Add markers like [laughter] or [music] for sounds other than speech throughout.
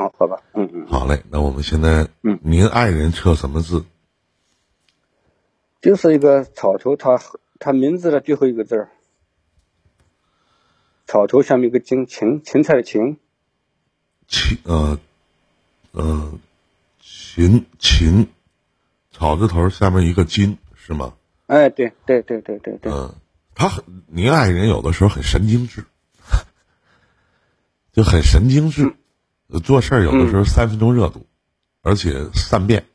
啊，好吧，嗯嗯，好嘞，那我们现在，嗯，您爱人测什么字？就是一个草头，他他名字的最后一个字儿，草头下面一个金芹芹菜的芹，芹呃呃芹芹，草字头下面一个金是吗？哎，对对对对对对，嗯，他很，您爱人有的时候很神经质，[laughs] 就很神经质，做事儿有的时候三分钟热度，而且善变，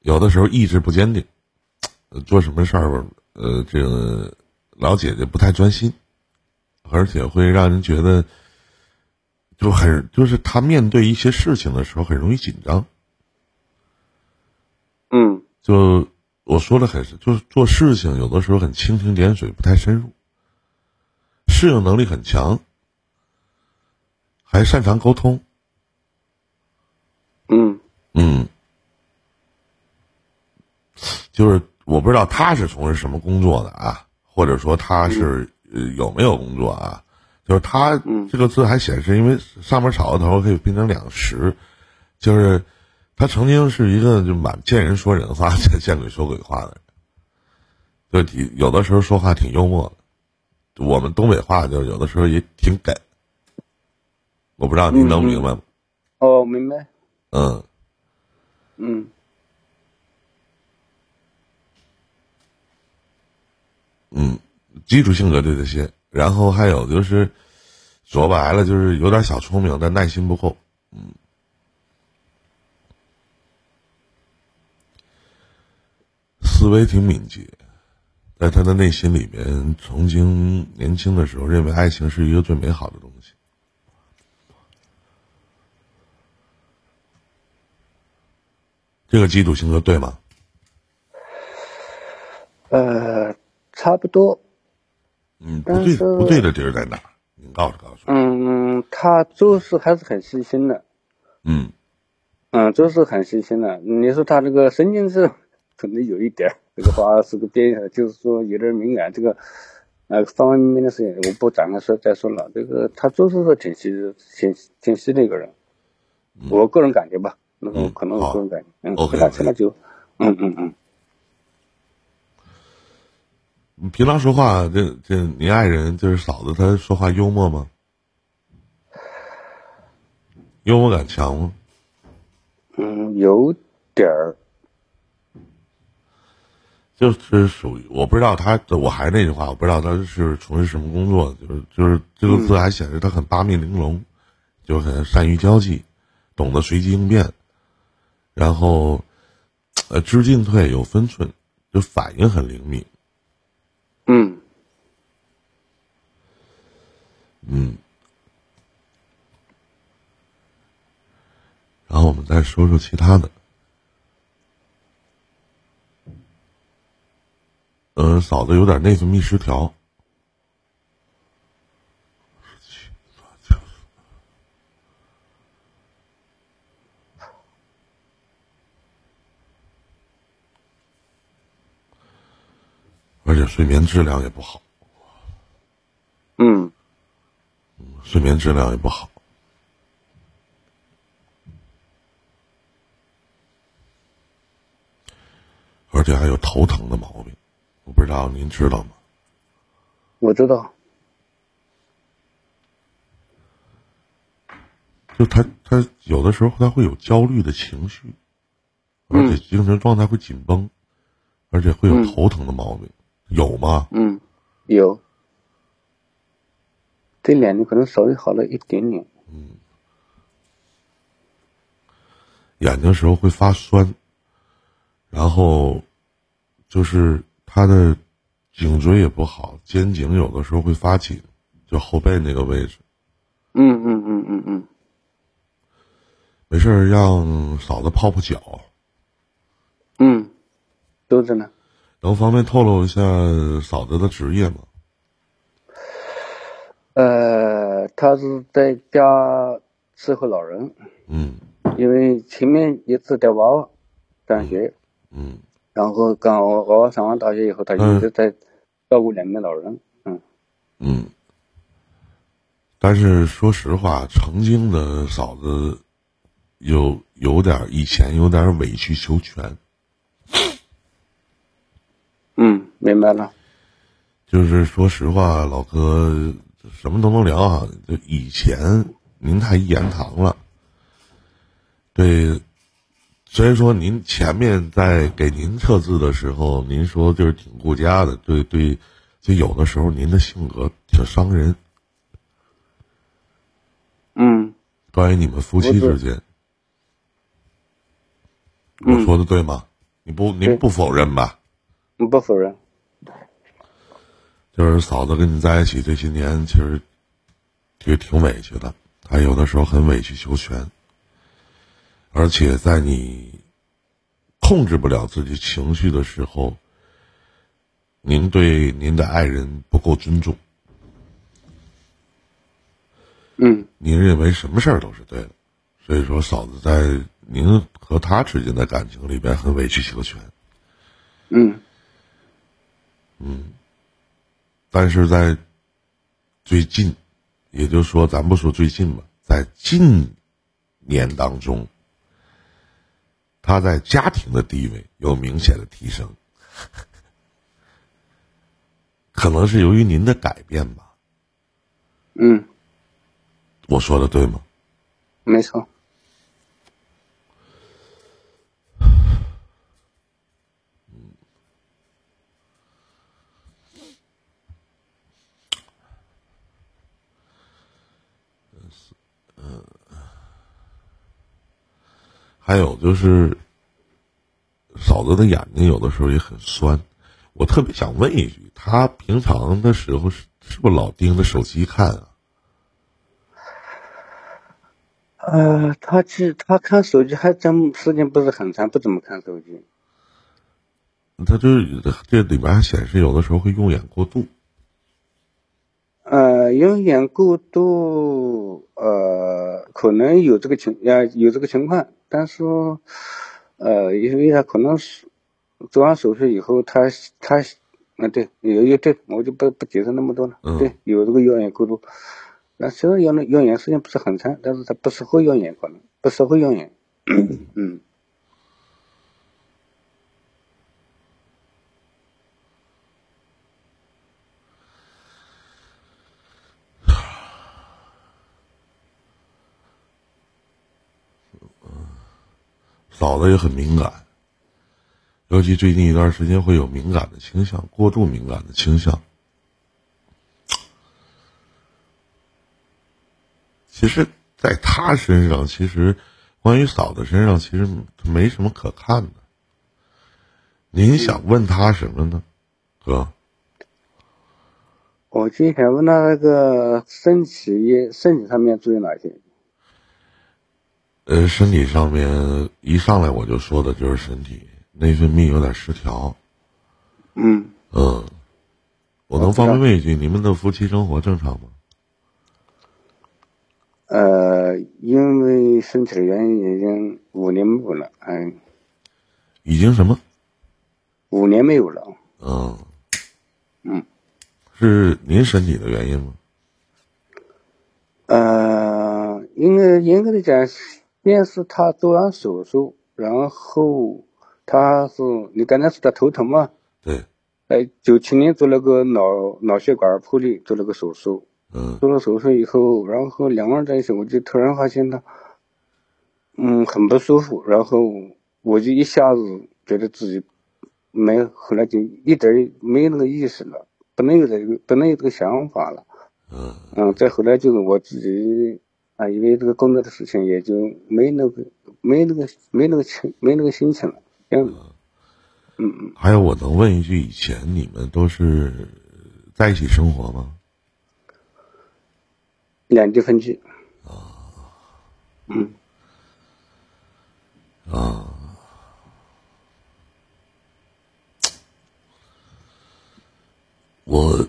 有的时候意志不坚定，做什么事儿，呃，这个老姐姐不太专心，而且会让人觉得就很，就是她面对一些事情的时候很容易紧张，嗯就。我说的很是，就是做事情有的时候很蜻蜓点水，不太深入，适应能力很强，还擅长沟通。嗯嗯，就是我不知道他是从事什么工作的啊，或者说他是呃有没有工作啊？就是他这个字还显示，因为上面草字头可以变成两十，就是。他曾经是一个就满见人说人话，见见鬼说鬼话的人，就挺有的时候说话挺幽默的。我们东北话就有的时候也挺梗，我不知道您能明白吗？哦，明白。嗯嗯嗯，基础性格就这些，然后还有就是说白了就是有点小聪明，但耐心不够。嗯。思维挺敏捷，在他的内心里面，曾经年轻的时候认为爱情是一个最美好的东西。这个基础性格对吗？呃，差不多。嗯，不对，不对的地儿在哪？你告诉告诉。嗯，他做事还是很细心的。嗯。嗯，做事很细心的。你说他这个神经质？[laughs] 可能有一点，这个话是个边，就是说有点敏感。这个，呃，方方面面的事情我不展开说再说了。这个他做事是挺细、挺挺细的一个人，我个人感觉吧，那个可能我个人感觉，嗯，就，嗯嗯嗯。你平常说话，这这，你爱人就是嫂子，她说话幽默吗？幽默感强吗？嗯，有点儿。就是属于我不知道他，我还是那句话，我不知道他是从事什么工作。就是就是这个字还显示他很八面玲珑，就很善于交际，懂得随机应变，然后呃知进退有分寸，就反应很灵敏。嗯嗯，然后我们再说说其他的。嗯，嫂子有点内分泌失调，而且睡眠质量也不好。嗯，睡眠质量也不好，而且还有头疼的毛病。我不知道您知道吗？我知道。就他，他有的时候他会有焦虑的情绪，而且精神状态会紧绷，而且会有头疼的毛病，有吗？嗯，有。这两年可能稍微好了一点点。嗯。眼睛时候会发酸，然后就是。他的颈椎也不好，肩颈有的时候会发紧，就后背那个位置。嗯嗯嗯嗯嗯。没事让嫂子泡泡脚。嗯，都着呢。能方便透露一下嫂子的职业吗？呃，他是在家伺候老人。嗯。因为前面一次带娃娃上学。嗯。然后刚娃娃上完大学以后，他一直在照顾两名老人。嗯，嗯，但是说实话，曾经的嫂子有有点以前有点委曲求全。嗯，明白了。就是说实话，老哥什么都能聊啊。就以前您太一言堂了。对，所以说您前面在给您测字的时候，您说就是挺顾家的。对对，就有的时候您的性格挺伤人。嗯。关于你们夫妻之间，我说的对吗？你不，您不否认吧？不否认。就是嫂子跟你在一起这些年，其实也挺委屈的。她有的时候很委曲求全，而且在你控制不了自己情绪的时候，您对您的爱人不够尊重。嗯，您认为什么事儿都是对的，所以说嫂子在您和他之间的感情里边很委曲求全。嗯，嗯。但是在最近，也就是说，咱不说最近吧，在近年当中，他在家庭的地位有明显的提升，[laughs] 可能是由于您的改变吧。嗯，我说的对吗？没错。还有就是，嫂子的眼睛有的时候也很酸，我特别想问一句，她平常的时候是是不是老盯着手机看啊？呃，他其实他看手机还真时间不是很长，不怎么看手机。他就是这里面还显示有的时候会用眼过度。呃，用眼过度，呃，可能有这个情，呃，有这个情况。但是，呃，因为他可能是做完手术以后，他他，啊对，有有对，我就不不解释那么多了。对，有这个用眼过度，那虽然用用眼时间不是很长，但是他不适合用眼，可能不适合用眼。嗯。嫂子也很敏感，尤其最近一段时间会有敏感的倾向，过度敏感的倾向。其实，在他身上，其实关于嫂子身上，其实没什么可看的。您想问他什么呢，哥？我今天问他那个身体，身体上面注意哪些？呃，身体上面一上来我就说的就是身体内分泌有点失调。嗯嗯，我能方便问一句，你们的夫妻生活正常吗？呃，因为身体的原因，已经五年没有了。嗯，已经什么？五年没有了。嗯嗯，是您身体的原因吗？呃，应该严格的讲。先是他做完手术，然后他是你刚才说他头疼嘛？对。哎，九七年做了个脑脑血管破裂，做了个手术。嗯。做了手术以后，然后两个人在一起，我就突然发现他，嗯，很不舒服。然后我就一下子觉得自己没，后来就一点没那个意识了，不能有这个，不能有这个想法了。嗯。嗯，再后来就是我自己。啊，因为这个工作的事情，也就没那个、没那个、没那个情、没那个心情了。嗯嗯。还有，我能问一句，以前你们都是在一起生活吗？两地分居。啊。嗯。啊。我。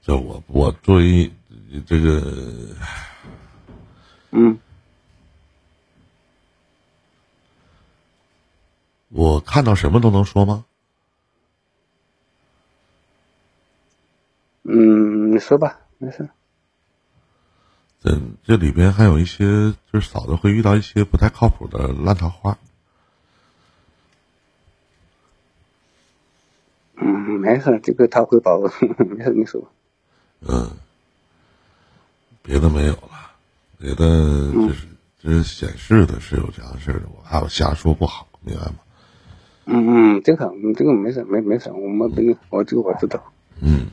这我我作为这个，嗯，我看到什么都能说吗？嗯，你说吧，没事。嗯，这里边还有一些，就是嫂子会遇到一些不太靠谱的烂桃花。嗯，没事，这个他会保，[laughs] 没事，你说。嗯，别的没有了，别的就是这显示的是有这样事儿的，我怕我瞎说不好，明白吗？嗯嗯，这个这个没事，没没事，我们不，我这个我知道。嗯，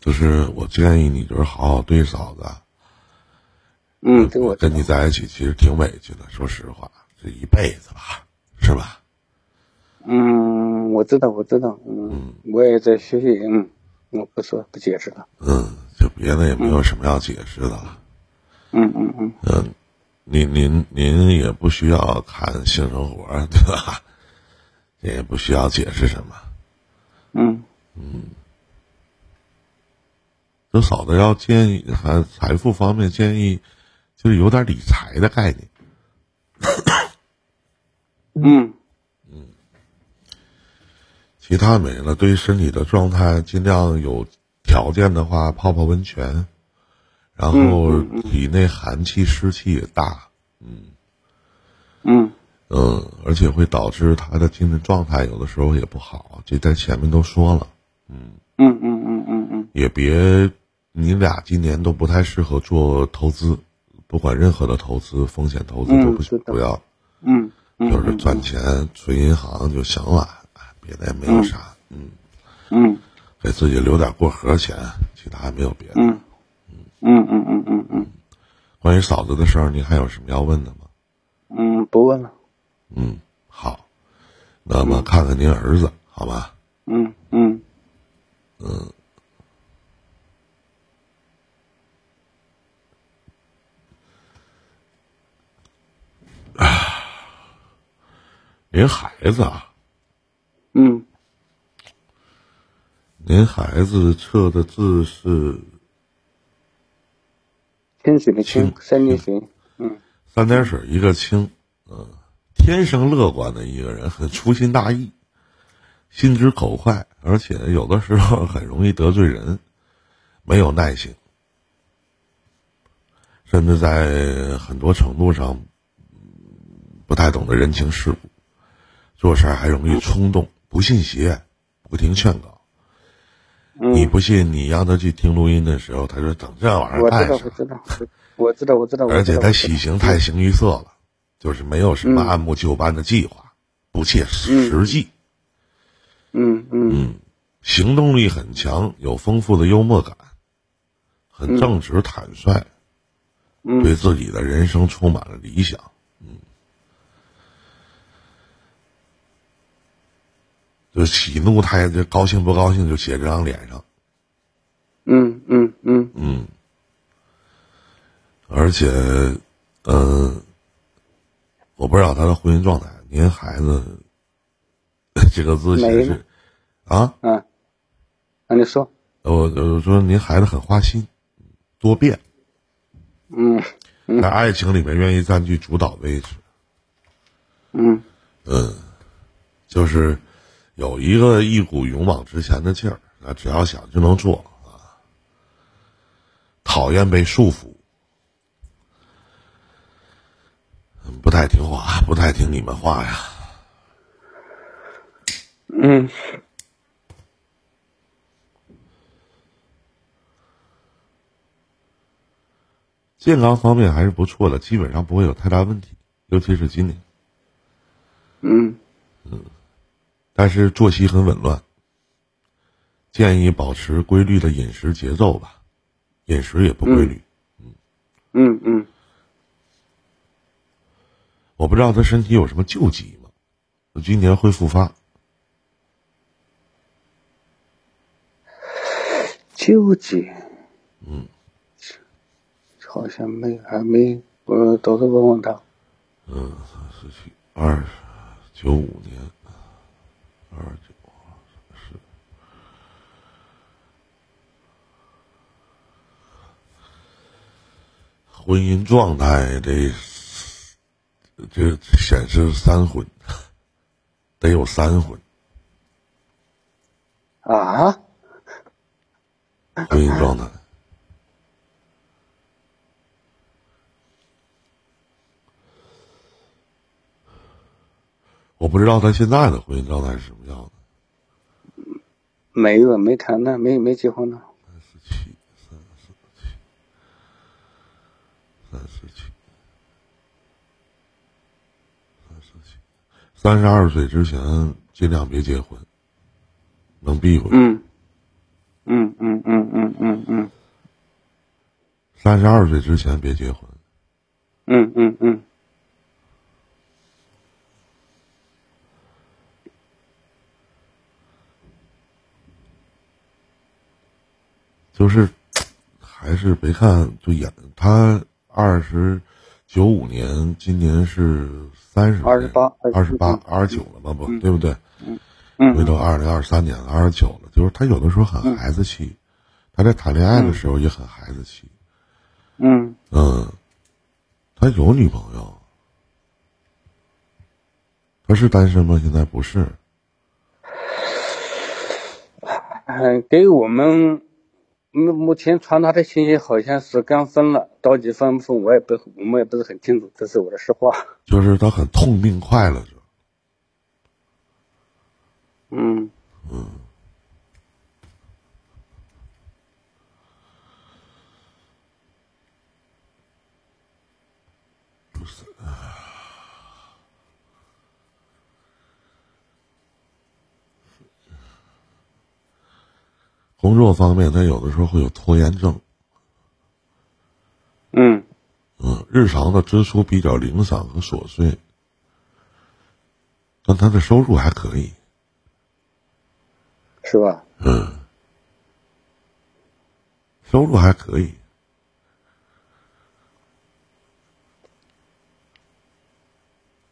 就是我建议你就是好好对嫂子。嗯，这我跟你在一起其实挺委屈的，说实话，这一辈子吧，是吧？嗯，我知道，我知道，嗯，我也在学习，嗯，我不说不解释了。嗯，就别的也没有什么要解释的了。嗯嗯嗯。嗯，您您您也不需要看性生活，对吧？也不需要解释什么。嗯嗯。这嫂子要建议，还财富方面建议。就是有点理财的概念，嗯嗯，其他没了。对于身体的状态，尽量有条件的话泡泡温泉，然后体内寒气湿气也大，嗯嗯嗯，而且会导致他的精神状态有的时候也不好。这在前面都说了，嗯嗯嗯嗯嗯嗯，也别你俩今年都不太适合做投资。不管任何的投资，风险投资都不不要，嗯，就是赚钱存银行就行了，别的也没有啥，嗯，嗯，给自己留点过河钱，其他没有别的，嗯，嗯嗯嗯嗯嗯，关于嫂子的事儿，您还有什么要问的吗？嗯，不问了。嗯，好，那么看看您儿子，好吧？嗯嗯嗯。啊，您孩子啊，嗯，您孩子测的字是清水的清，三点水，嗯，三点水一个清，嗯，天生乐观的一个人，很粗心大意，心直口快，而且有的时候很容易得罪人，没有耐心，甚至在很多程度上。不太懂得人情世故，做事还容易冲动，不信邪，不听劝告。你不信，你让他去听录音的时候，他说：“等这玩意儿干啥？”我知道，我知道，我知道，我知道。而且他喜形太形于色了，就是没有什么按部就班的计划，不切实际。嗯嗯，行动力很强，有丰富的幽默感，很正直坦率，对自己的人生充满了理想。就喜怒，他也就高兴不高兴就写这张脸上。嗯嗯嗯嗯。而且，嗯，我不知道他的婚姻状态。您孩子这个字写是啊？嗯。那你说。我我说您孩子很花心，多变。嗯。在爱情里面愿意占据主导位置。嗯。嗯，就是。有一个一股勇往直前的劲儿，啊，只要想就能做啊。讨厌被束缚，不太听话，不太听你们话呀。嗯。健康方面还是不错的，基本上不会有太大问题，尤其是今年。嗯。嗯。但是作息很紊乱，建议保持规律的饮食节奏吧，饮食也不规律，嗯，嗯嗯，我不知道他身体有什么旧疾吗？今年会复发？旧疾？嗯，好像没，还没，我到时候问问他。嗯，二九五年。二九是婚姻状态得这显示三婚得有三婚啊婚姻状态我不知道他现在的婚姻状态是什么样的。没有，没谈呢，没没结婚呢。三十七，三十七，三十七，三十七，三十二岁之前尽量别结婚，能避讳。嗯。嗯嗯嗯嗯嗯嗯，三十二岁之前别结婚。嗯嗯嗯，就是 [tsk] 还是别看就演他二十九五年，今年是三十二十八二十八二十九了嘛不对不对？嗯。回到二零二三年了，二十九了，就是他有的时候很孩子气，他在谈恋爱的时候也很孩子气。嗯嗯，他有女朋友，他是单身吗？现在不是。嗯，给我们目目前传达的信息好像是刚分了，到底分不分我也不我们也不是很清楚，这是我的实话。[laughs] 就是他很痛并快乐着。嗯嗯，不是工作方面，他有的时候会有拖延症。嗯嗯，日常的支出比较零散和琐碎，但他的收入还可以。是吧？嗯，收入还可以。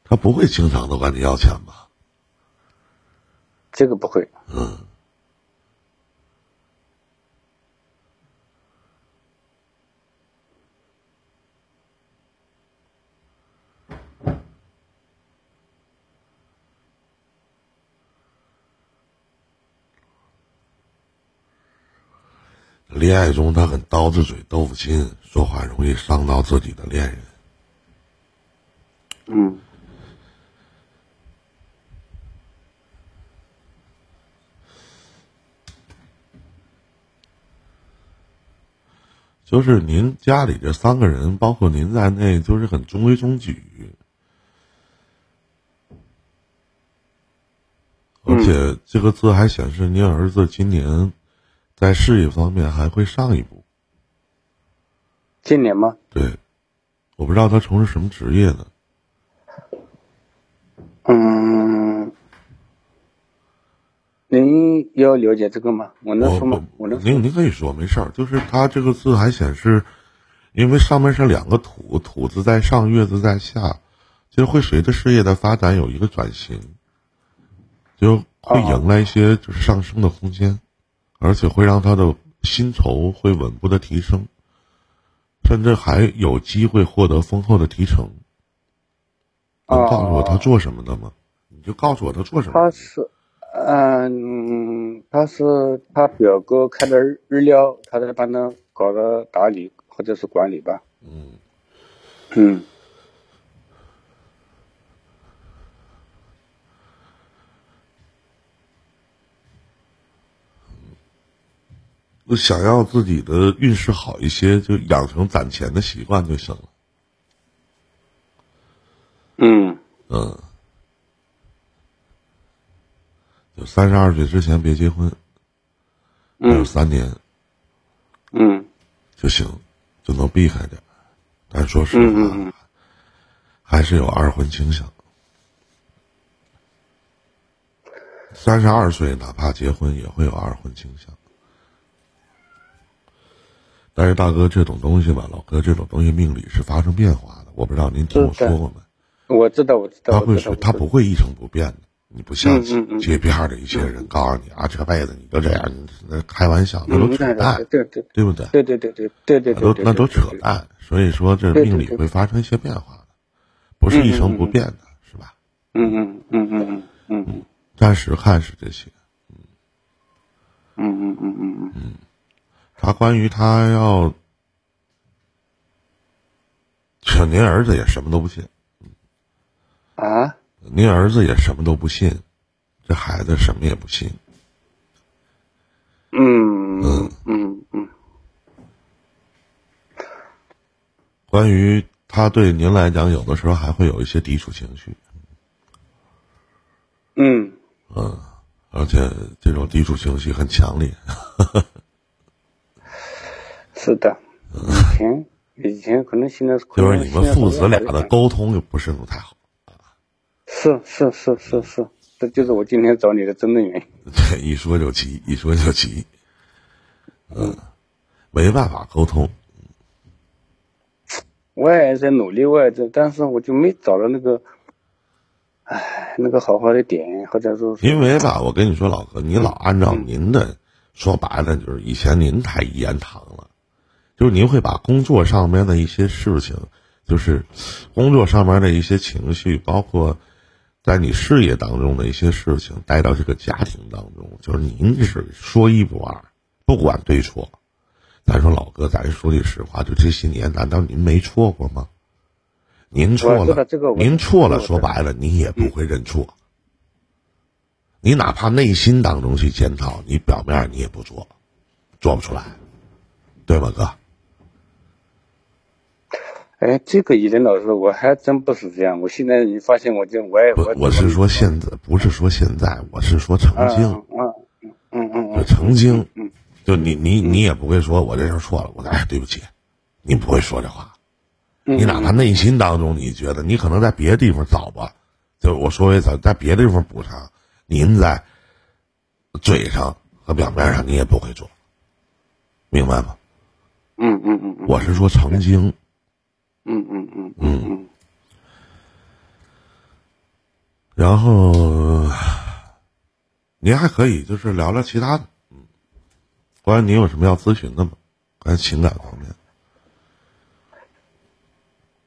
他不会经常的管你要钱吧？这个不会。嗯。恋爱中，他很刀子嘴豆腐心，说话容易伤到自己的恋人。嗯，就是您家里这三个人，包括您在内，就是很中规中矩，而且这个字还显示您儿子今年。在事业方面还会上一步。今年吗？对，我不知道他从事什么职业呢。嗯，您要了解这个吗？我能说吗？我能。您您可以说，没事儿。就是他这个字还显示，因为上面是两个土，土字在上，月字在下，就会随着事业的发展有一个转型，就会迎来一些就是上升的空间。而且会让他的薪酬会稳步的提升，甚至还有机会获得丰厚的提成。能告诉我他做什么的吗？你就告诉我他做什么。他是，嗯，他是他表哥开的日料，他在帮他搞的打理或者是管理吧。嗯，嗯。想要自己的运势好一些，就养成攒钱的习惯就行了。嗯嗯，就三十二岁之前别结婚，还有三年，嗯，就行，就能避开点。但说实话，还是有二婚倾向。三十二岁哪怕结婚，也会有二婚倾向。但是大哥，这种东西吧，老哥，这种东西命理是发生变化的。我不知道您听我说过没？我知道，我知道。他会说，他不会一成不变的。你不像街边的一些人告诉你啊，这辈子你就这样，那开玩笑，那都扯淡，对对，对不对？对对对对对对，那都那都扯淡。所以说，这命理会发生一些变化的，不是一成不变的，是吧？嗯嗯嗯嗯嗯嗯，暂时看是这些。嗯嗯嗯嗯嗯嗯，他关于他要，这您儿子也什么都不信。啊？您儿子也什么都不信，这孩子什么也不信。嗯嗯嗯嗯。关于他对您来讲，有的时候还会有一些抵触情绪。嗯嗯，而且这种抵触情绪很强烈。是的，以前以前可能现在就是你们父子俩的沟通又不是不太好。是是是是是，这就是我今天找你的真正原因。对，一说就急，一说就急。嗯，没办法沟通。我也在努力，我也在，但是我就没找到那个，哎，那个好好的点，或者说。因为吧，我跟你说，老哥，你老按照您的，说白了就是以前您太一言堂了，就是您会把工作上面的一些事情，就是工作上面的一些情绪，包括。在你事业当中的一些事情带到这个家庭当中，就是您是说一不二，不管对错。咱说老哥，咱说句实话，就这些年，难道您没错过吗？您错了，您错了，说白了，你也不会认错。你哪怕内心当中去检讨，你表面你也不做，做不出来，对吗，哥？哎，这个以林老师，我还真不是这样。我现在你发现，我就我也我我是说现在，不是说现在，我是说曾经，嗯嗯嗯嗯，曾经，就你你你也不会说我这事错了，我说哎对不起，你不会说这话，你哪怕内心当中你觉得你可能在别的地方找吧，就我说一次，在别的地方补偿，您在嘴上和表面上你也不会做，明白吗？嗯嗯嗯，我是说曾经。嗯嗯嗯嗯嗯，然后您还可以就是聊聊其他的，嗯，关于您有什么要咨询的吗？关于情感方面。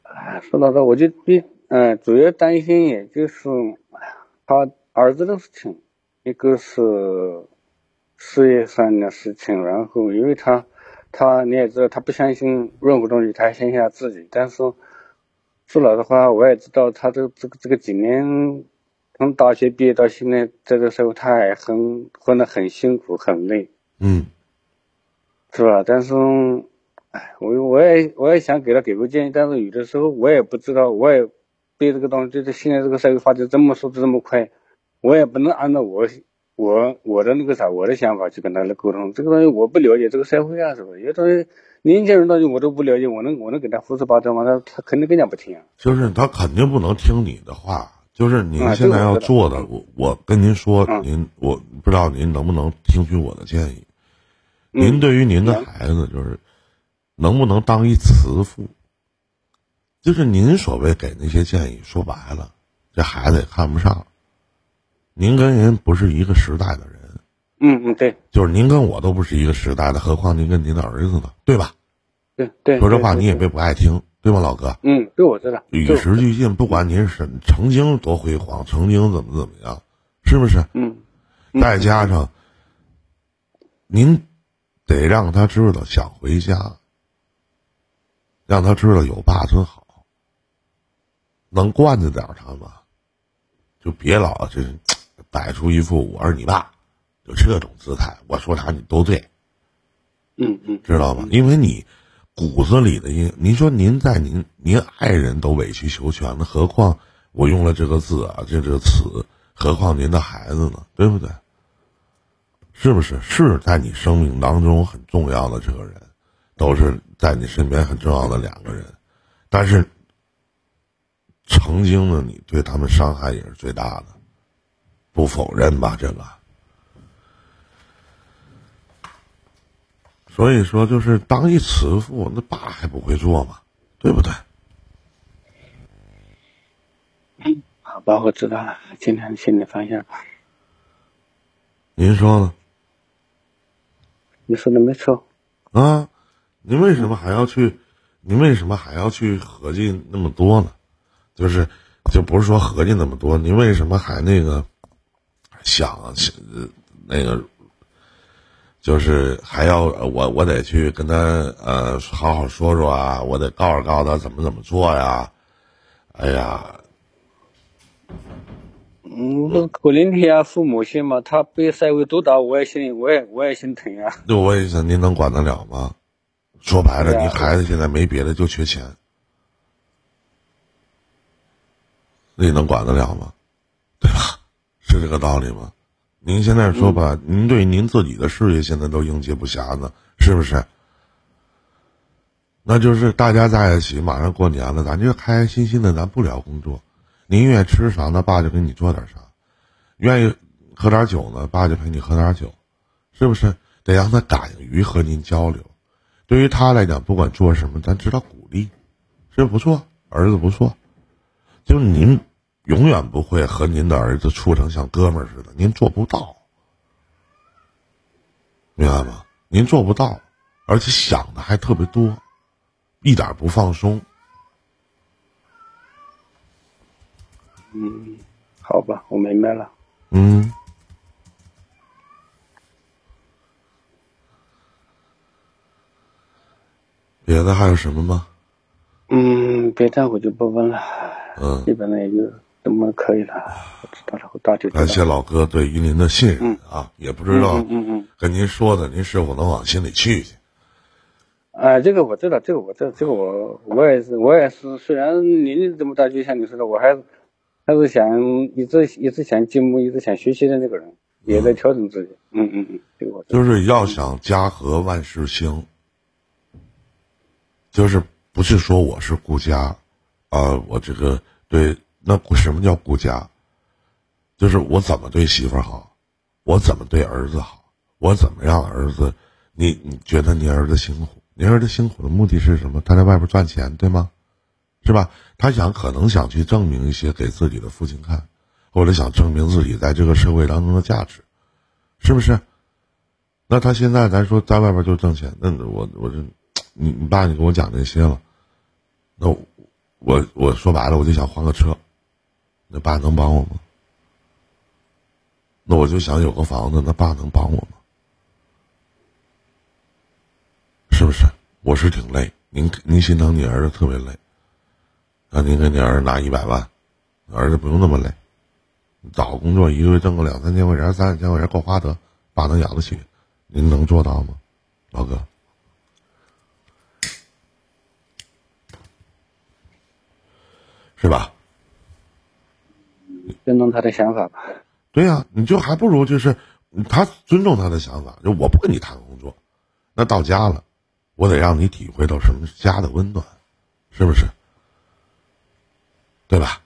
哎，说到这，我就比嗯，主要担心也就是，他儿子的事情，一个是事业上的事情，然后因为他。他你也知道，他不相信任何东西，他还相信他自己。但是说老实话，我也知道他这这个这个几年从大学毕业到现在这个时候，他还很混得很辛苦很累，嗯，是吧？但是，哎，我我也我也想给他给个建议，但是有的时候我也不知道，我也对这个东西，对这现在这个社会发展这么速度这么快，我也不能按照我。我我的那个啥，我的想法去跟他来沟通，这个东西我不了解这个社会啊，是不是？有东西年轻人东西我都不了解，我能我能给他胡说八道吗？他他肯定更加不听。啊就是他肯定不能听你的话。就是您现在要做的，我我跟您说，您我不知道您能不能听取我的建议。您对于您的孩子，就是能不能当一慈父？就是您所谓给那些建议，说白了，这孩子也看不上。您跟人不是一个时代的人，嗯嗯，对，就是您跟我都不是一个时代的，何况您跟您的儿子呢，对吧？对对，说这话你也别不爱听，对吧，老哥？嗯，对，我知道。与时俱进，不管您是曾经多辉煌，曾经怎么怎么样，是不是？嗯。再加上，您得让他知道想回家，让他知道有爸真好，能惯着点他吗？就别老这。摆出一副我是你爸，就这种姿态，我说啥你都对。嗯嗯，知道吗？因为你骨子里的，因您说您在您您爱人都委曲求全了，何况我用了这个字啊，这个词，何况您的孩子呢？对不对？是不是？是在你生命当中很重要的这个人，都是在你身边很重要的两个人，但是曾经的你对他们伤害也是最大的。不否认吧，这个。所以说，就是当一慈父，那爸还不会做吗？对不对？好吧，我知道了，今天心里放下。您说呢？你说的没错。啊，您为什么还要去？您为什么还要去合计那么多呢？就是，就不是说合计那么多，您为什么还那个想那个？就是还要我我得去跟他呃好好说说啊，我得告诉告诉他怎么怎么做呀。哎呀，嗯，可怜天啊，父母心嘛，他被社会毒打，我也心里我也我也心疼啊。对，我也想，您能管得了吗？说白了，你孩子现在没别的，就缺钱，你能管得了吗？是这个道理吗？您现在说吧，您对您自己的事业现在都应接不暇呢，是不是？那就是大家在一起，马上过年了，咱就开开心心的，咱不聊工作。您愿意吃啥，那爸就给你做点啥；愿意喝点酒呢，爸就陪你喝点酒，是不是？得让他敢于和您交流。对于他来讲，不管做什么，咱知道鼓励，是不错，儿子不错。就是您。永远不会和您的儿子处成像哥们儿似的，您做不到，明白吗？您做不到，而且想的还特别多，一点不放松。嗯，好吧，我明白了。嗯，别的还有什么吗？嗯，别的我就不问了。嗯，基本上也就。怎么可以了？我知道了，我大舅。感谢老哥对于您的信任啊，也不知道嗯嗯跟您说的，您是否能往心里去去？哎，这个我知道，这个我知道，这个我我也是，我也是。虽然年龄这么大，就像你说的，我还是还是想一直一直想进步，一直想学习的那个人，也在调整自己。嗯嗯嗯，这个我就是要想家和万事兴，就是不是说我是顾家啊，我这个对。那什么叫顾家？就是我怎么对媳妇好，我怎么对儿子好，我怎么让儿子，你你觉得你儿子辛苦？你儿子辛苦的目的是什么？他在外边赚钱，对吗？是吧？他想可能想去证明一些给自己的父亲看，或者想证明自己在这个社会当中的价值，是不是？那他现在咱说在外边就挣钱，那我我这，你你爸你跟我讲这些了，那我我说白了我就想换个车。那爸能帮我吗？那我就想有个房子，那爸能帮我吗？是不是？我是挺累，您您心疼你儿子特别累，那您给你儿子拿一百万，儿子不用那么累，找个工作一个月挣个两三千块钱、三四千块钱够花得，爸能养得起，您能做到吗，老哥？是吧？尊重他的想法吧。对呀，你就还不如就是他尊重他的想法。就我不跟你谈工作，那到家了，我得让你体会到什么家的温暖，是不是？对吧？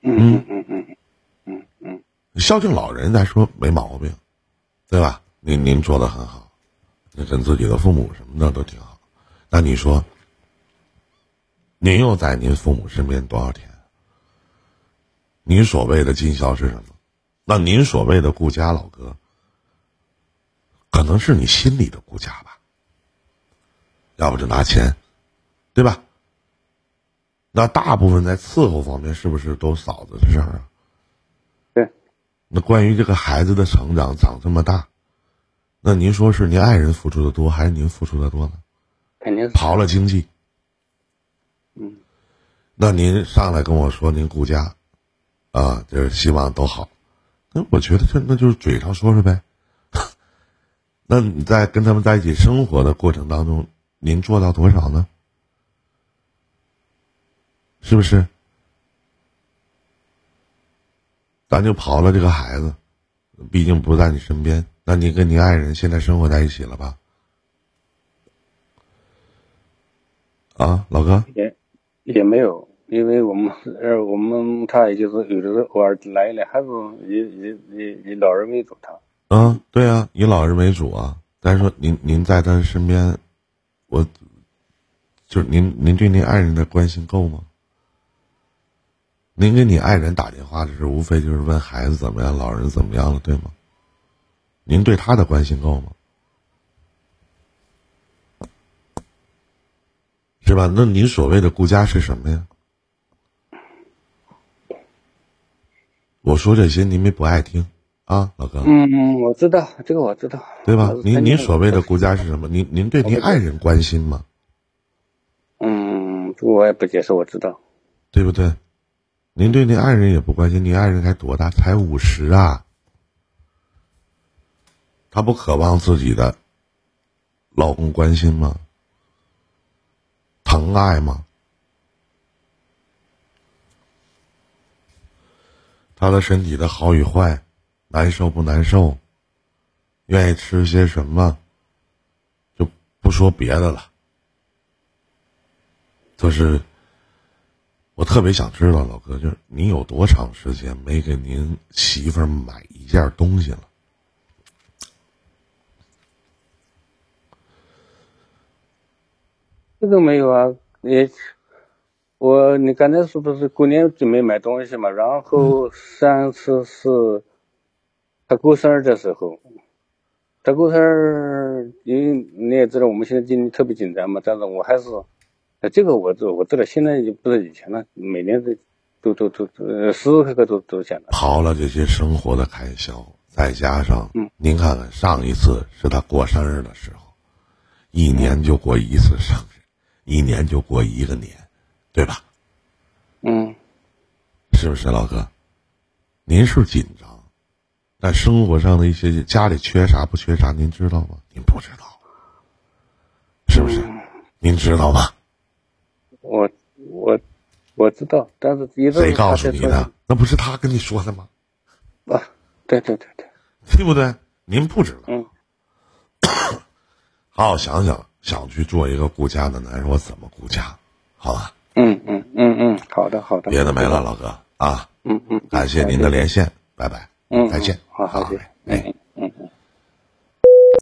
嗯嗯嗯嗯嗯。孝敬老人来说没毛病，对吧？您您做的很好，你跟自己的父母什么的都挺好。那你说，您又在您父母身边多少天？您所谓的尽孝是什么？那您所谓的顾家，老哥，可能是你心里的顾家吧？要不就拿钱，对吧？那大部分在伺候方面，是不是都嫂子的事儿啊？对。那关于这个孩子的成长，长这么大，那您说是您爱人付出的多，还是您付出的多呢？肯定是。刨了经济。嗯。那您上来跟我说您顾家。啊，就是希望都好，那我觉得这那就是嘴上说说呗。[laughs] 那你在跟他们在一起生活的过程当中，您做到多少呢？是不是？咱就刨了这个孩子，毕竟不在你身边，那你跟你爱人现在生活在一起了吧？啊，老哥，也也没有。因为我们呃，我们他也就是有的时候偶尔来一来，还是以以以以老人为主。他嗯，对啊，以老人为主啊。但是说您您在他身边，我就是您您对您爱人的关心够吗？您给你爱人打电话的时候，无非就是问孩子怎么样，老人怎么样了，对吗？您对他的关心够吗？是吧？那您所谓的顾家是什么呀？我说这些您没不爱听啊，老哥。嗯嗯，我知道这个我知道，对吧？您您所谓的顾家是什么？您您对您爱人关心吗？嗯，我也不解释，我知道，对不对？您对您爱人也不关心，您爱人才多大？才五十啊！她不渴望自己的老公关心吗？疼爱吗？他的身体的好与坏，难受不难受？愿意吃些什么？就不说别的了。就是我特别想知道，老哥，就是你有多长时间没给您媳妇儿买一件东西了？这个没有啊，你我你刚才说不是过年准备买东西嘛？然后上次是他过生日的时候，他过生日，因为你也知道我们现在经济特别紧张嘛，但是我还是，这个我知我知道，现在就不是以前了，每年都都都都时时刻刻都都想着。刨了这些生活的开销，再加上，嗯，您看看上一次是他过生日的时候，一年就过一次生日。一年就过一个年，对吧？嗯，是不是老哥？您是紧张，但生活上的一些家里缺啥不缺啥，您知道吗？您不知道，是不是？您知道吗？我我我知道，但是谁告诉你的？那不是他跟你说的吗？啊，对对对对，对不对？您不知道。嗯，[coughs] 好好想想。想去做一个顾家的男人，我怎么顾家？好吧。嗯嗯嗯嗯，好的好的。别的没了，老哥啊。嗯嗯，感谢您的连线，拜拜。嗯，再见。好好谢。